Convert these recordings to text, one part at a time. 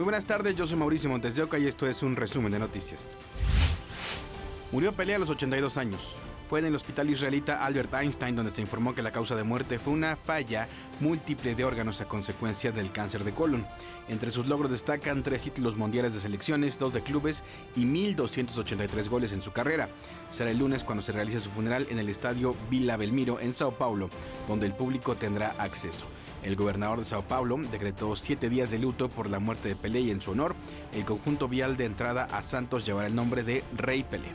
Muy buenas tardes, yo soy Mauricio Montes de Oca y esto es un resumen de noticias. Murió Pelé a los 82 años. Fue en el hospital israelita Albert Einstein donde se informó que la causa de muerte fue una falla múltiple de órganos a consecuencia del cáncer de colon. Entre sus logros destacan tres títulos mundiales de selecciones, dos de clubes y 1.283 goles en su carrera. Será el lunes cuando se realice su funeral en el estadio Villa Belmiro en Sao Paulo, donde el público tendrá acceso. El gobernador de Sao Paulo decretó siete días de luto por la muerte de Pelé y en su honor, el conjunto vial de entrada a Santos llevará el nombre de Rey Pelé.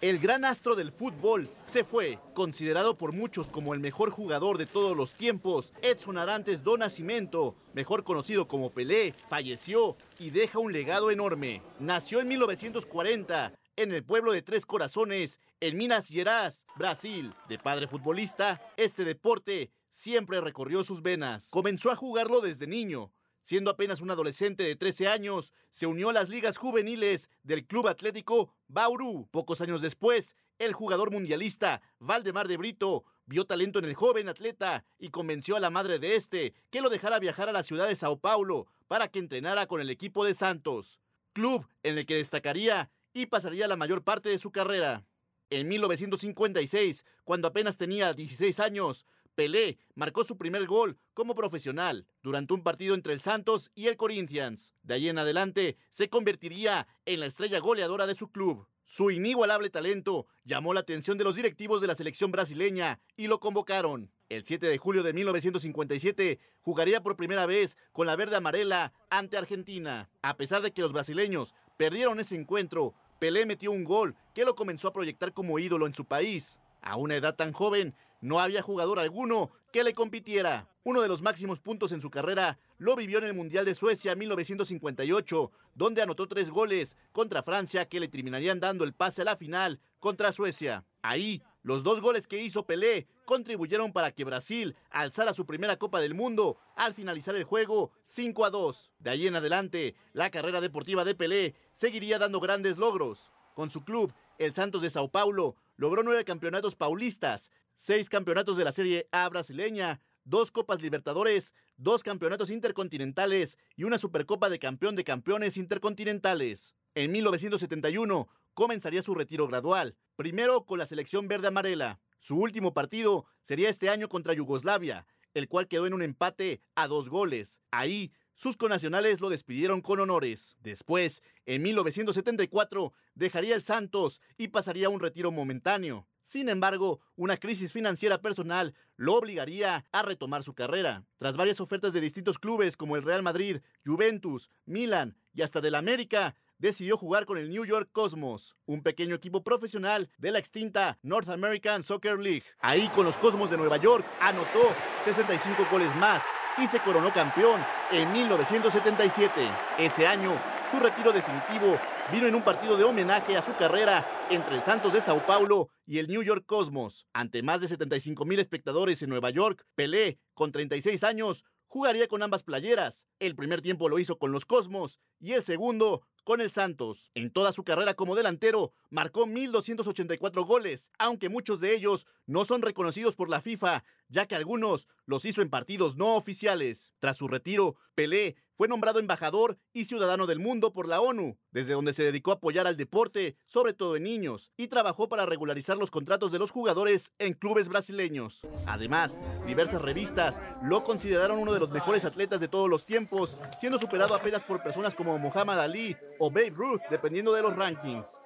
El gran astro del fútbol se fue, considerado por muchos como el mejor jugador de todos los tiempos. Edson Arantes do Nascimento, mejor conocido como Pelé, falleció y deja un legado enorme. Nació en 1940 en el pueblo de Tres Corazones, en Minas Gerais, Brasil. De padre futbolista, este deporte siempre recorrió sus venas. Comenzó a jugarlo desde niño, Siendo apenas un adolescente de 13 años, se unió a las ligas juveniles del Club Atlético Bauru. Pocos años después, el jugador mundialista Valdemar de Brito vio talento en el joven atleta y convenció a la madre de este que lo dejara viajar a la ciudad de Sao Paulo para que entrenara con el equipo de Santos, club en el que destacaría y pasaría la mayor parte de su carrera. En 1956, cuando apenas tenía 16 años, Pelé marcó su primer gol como profesional durante un partido entre el Santos y el Corinthians. De ahí en adelante se convertiría en la estrella goleadora de su club. Su inigualable talento llamó la atención de los directivos de la selección brasileña y lo convocaron. El 7 de julio de 1957 jugaría por primera vez con la verde amarela ante Argentina. A pesar de que los brasileños perdieron ese encuentro, Pelé metió un gol que lo comenzó a proyectar como ídolo en su país. A una edad tan joven, no había jugador alguno que le compitiera. Uno de los máximos puntos en su carrera lo vivió en el Mundial de Suecia 1958, donde anotó tres goles contra Francia que le terminarían dando el pase a la final contra Suecia. Ahí, los dos goles que hizo Pelé contribuyeron para que Brasil alzara su primera Copa del Mundo al finalizar el juego 5 a 2. De ahí en adelante, la carrera deportiva de Pelé seguiría dando grandes logros. Con su club, el Santos de Sao Paulo, logró nueve campeonatos paulistas, seis campeonatos de la Serie A brasileña, dos Copas Libertadores, dos campeonatos intercontinentales y una Supercopa de Campeón de Campeones Intercontinentales. En 1971 comenzaría su retiro gradual, primero con la selección verde amarela. Su último partido sería este año contra Yugoslavia, el cual quedó en un empate a dos goles. Ahí sus conacionales lo despidieron con honores. Después, en 1974, dejaría el Santos y pasaría a un retiro momentáneo. Sin embargo, una crisis financiera personal lo obligaría a retomar su carrera. Tras varias ofertas de distintos clubes como el Real Madrid, Juventus, Milan y hasta del América, decidió jugar con el New York Cosmos, un pequeño equipo profesional de la extinta North American Soccer League. Ahí con los Cosmos de Nueva York anotó 65 goles más y se coronó campeón en 1977. Ese año, su retiro definitivo vino en un partido de homenaje a su carrera entre el Santos de Sao Paulo y el New York Cosmos. Ante más de 75 mil espectadores en Nueva York, Pelé, con 36 años, jugaría con ambas playeras. El primer tiempo lo hizo con los Cosmos y el segundo con el Santos. En toda su carrera como delantero, marcó 1.284 goles, aunque muchos de ellos no son reconocidos por la FIFA, ya que algunos los hizo en partidos no oficiales. Tras su retiro, Pelé fue nombrado embajador y ciudadano del mundo por la ONU, desde donde se dedicó a apoyar al deporte, sobre todo en niños, y trabajó para regularizar los contratos de los jugadores en clubes brasileños. Además, diversas revistas lo consideraron uno de los mejores atletas de todos los tiempos, siendo superado apenas por personas como Muhammad Ali o Babe Ruth, dependiendo de los rankings.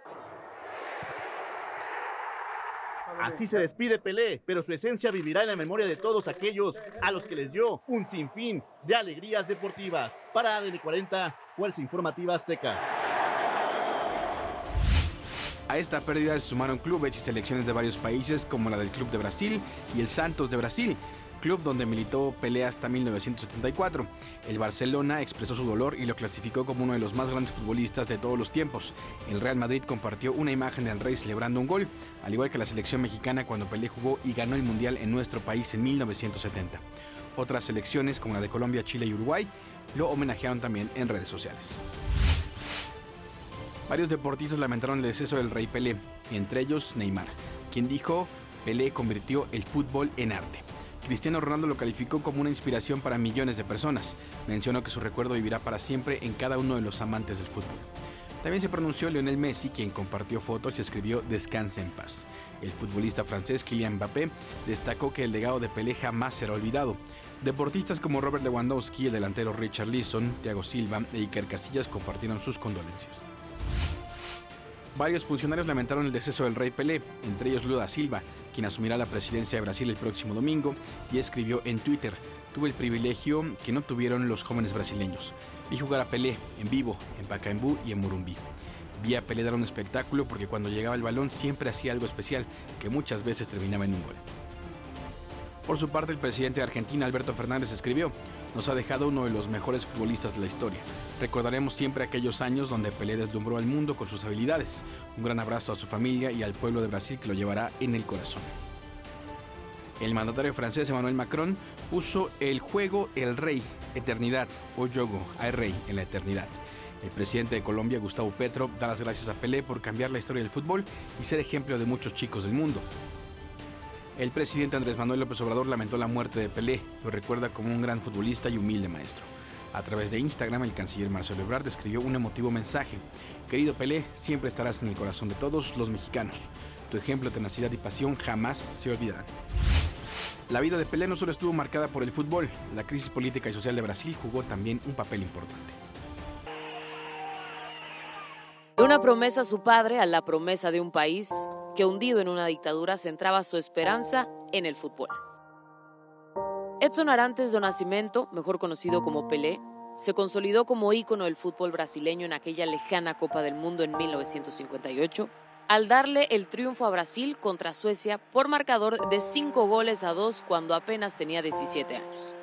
Así se despide Pelé, pero su esencia vivirá en la memoria de todos aquellos a los que les dio un sinfín de alegrías deportivas. Para ADN 40, Fuerza Informativa Azteca. A esta pérdida se sumaron clubes y selecciones de varios países como la del Club de Brasil y el Santos de Brasil, club donde militó Pelé hasta 1974. El Barcelona expresó su dolor y lo clasificó como uno de los más grandes futbolistas de todos los tiempos. El Real Madrid compartió una imagen del rey celebrando un gol, al igual que la selección mexicana cuando Pelé jugó y ganó el Mundial en nuestro país en 1970. Otras selecciones como la de Colombia, Chile y Uruguay lo homenajearon también en redes sociales. Varios deportistas lamentaron el deceso del rey Pelé, entre ellos Neymar, quien dijo Pelé convirtió el fútbol en arte. Cristiano Ronaldo lo calificó como una inspiración para millones de personas. Mencionó que su recuerdo vivirá para siempre en cada uno de los amantes del fútbol. También se pronunció Lionel Messi, quien compartió fotos y escribió Descanse en paz. El futbolista francés Kylian Mbappé destacó que el legado de Pelé jamás será olvidado. Deportistas como Robert Lewandowski, el delantero Richard Leeson, Thiago Silva e Iker Casillas compartieron sus condolencias. Varios funcionarios lamentaron el deceso del rey Pelé, entre ellos Lula Silva, quien asumirá la presidencia de Brasil el próximo domingo, y escribió en Twitter, tuve el privilegio que no tuvieron los jóvenes brasileños. Vi jugar a Pelé en vivo, en Pacaembu y en Murumbí. Vi a Pelé dar un espectáculo porque cuando llegaba el balón siempre hacía algo especial, que muchas veces terminaba en un gol. Por su parte, el presidente de Argentina, Alberto Fernández, escribió, nos ha dejado uno de los mejores futbolistas de la historia. Recordaremos siempre aquellos años donde Pelé deslumbró al mundo con sus habilidades. Un gran abrazo a su familia y al pueblo de Brasil que lo llevará en el corazón. El mandatario francés Emmanuel Macron puso el juego El Rey, Eternidad o Yogo, al Rey en la Eternidad. El presidente de Colombia, Gustavo Petro, da las gracias a Pelé por cambiar la historia del fútbol y ser ejemplo de muchos chicos del mundo. El presidente Andrés Manuel López Obrador lamentó la muerte de Pelé, lo recuerda como un gran futbolista y humilde maestro. A través de Instagram, el canciller Marcelo Ebrard escribió un emotivo mensaje. Querido Pelé, siempre estarás en el corazón de todos los mexicanos. Tu ejemplo tenacidad y pasión jamás se olvidarán. La vida de Pelé no solo estuvo marcada por el fútbol, la crisis política y social de Brasil jugó también un papel importante. De una promesa a su padre a la promesa de un país, que hundido en una dictadura centraba su esperanza en el fútbol. Edson Arantes de Nacimiento, mejor conocido como Pelé, se consolidó como ícono del fútbol brasileño en aquella lejana Copa del Mundo en 1958, al darle el triunfo a Brasil contra Suecia por marcador de 5 goles a 2 cuando apenas tenía 17 años.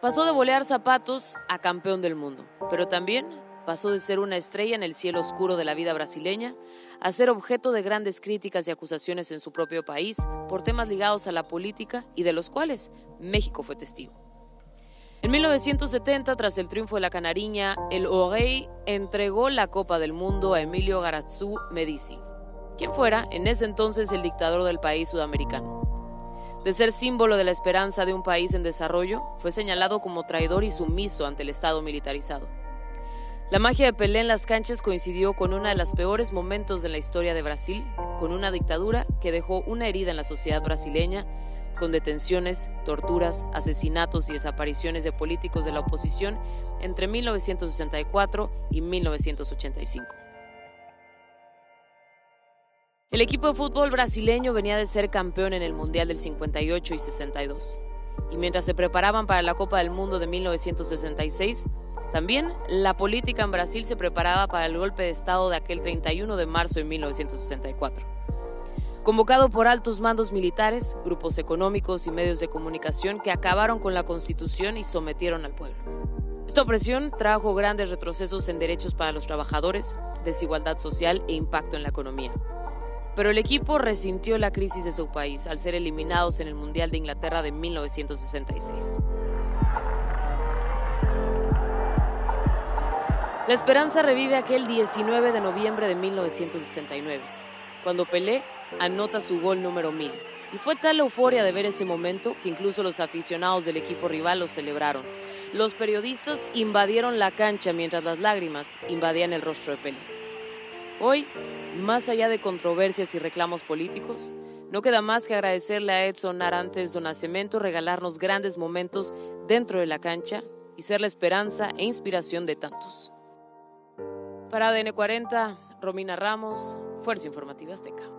Pasó de volear zapatos a campeón del mundo, pero también pasó de ser una estrella en el cielo oscuro de la vida brasileña a ser objeto de grandes críticas y acusaciones en su propio país por temas ligados a la política y de los cuales México fue testigo. En 1970, tras el triunfo de la Canariña, el Orey entregó la Copa del Mundo a Emilio Garazú Medici, quien fuera en ese entonces el dictador del país sudamericano. De ser símbolo de la esperanza de un país en desarrollo, fue señalado como traidor y sumiso ante el Estado militarizado. La magia de Pelé en las canchas coincidió con uno de los peores momentos de la historia de Brasil, con una dictadura que dejó una herida en la sociedad brasileña, con detenciones, torturas, asesinatos y desapariciones de políticos de la oposición entre 1964 y 1985. El equipo de fútbol brasileño venía de ser campeón en el Mundial del 58 y 62. Y mientras se preparaban para la Copa del Mundo de 1966, también la política en Brasil se preparaba para el golpe de Estado de aquel 31 de marzo de 1964. Convocado por altos mandos militares, grupos económicos y medios de comunicación que acabaron con la constitución y sometieron al pueblo. Esta opresión trajo grandes retrocesos en derechos para los trabajadores, desigualdad social e impacto en la economía. Pero el equipo resintió la crisis de su país al ser eliminados en el Mundial de Inglaterra de 1966. La esperanza revive aquel 19 de noviembre de 1969, cuando Pelé anota su gol número 1000. Y fue tal la euforia de ver ese momento que incluso los aficionados del equipo rival lo celebraron. Los periodistas invadieron la cancha mientras las lágrimas invadían el rostro de Pelé. Hoy, más allá de controversias y reclamos políticos, no queda más que agradecerle a Edson Arantes do Nascimento regalarnos grandes momentos dentro de la cancha y ser la esperanza e inspiración de tantos. Para ADN 40, Romina Ramos, Fuerza Informativa Azteca.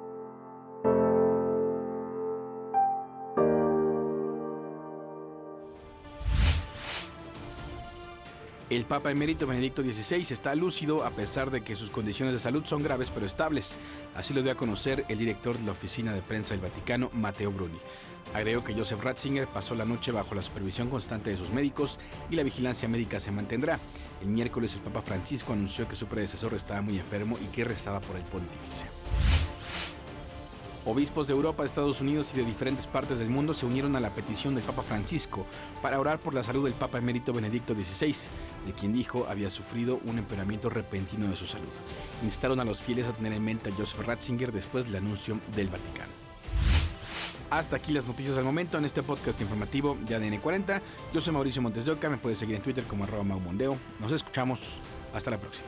El Papa emérito Benedicto XVI está lúcido a pesar de que sus condiciones de salud son graves pero estables. Así lo dio a conocer el director de la oficina de prensa del Vaticano, Matteo Bruni. Agregó que Joseph Ratzinger pasó la noche bajo la supervisión constante de sus médicos y la vigilancia médica se mantendrá. El miércoles el Papa Francisco anunció que su predecesor estaba muy enfermo y que rezaba por el pontífice. Obispos de Europa, Estados Unidos y de diferentes partes del mundo se unieron a la petición del Papa Francisco para orar por la salud del Papa emérito Benedicto XVI, de quien dijo había sufrido un empeoramiento repentino de su salud. Instaron a los fieles a tener en mente a Joseph Ratzinger después del anuncio del Vaticano. Hasta aquí las noticias del momento en este podcast informativo de ADN 40. Yo soy Mauricio Montes de Oca, me puedes seguir en Twitter como arroba maumondeo. Nos escuchamos, hasta la próxima.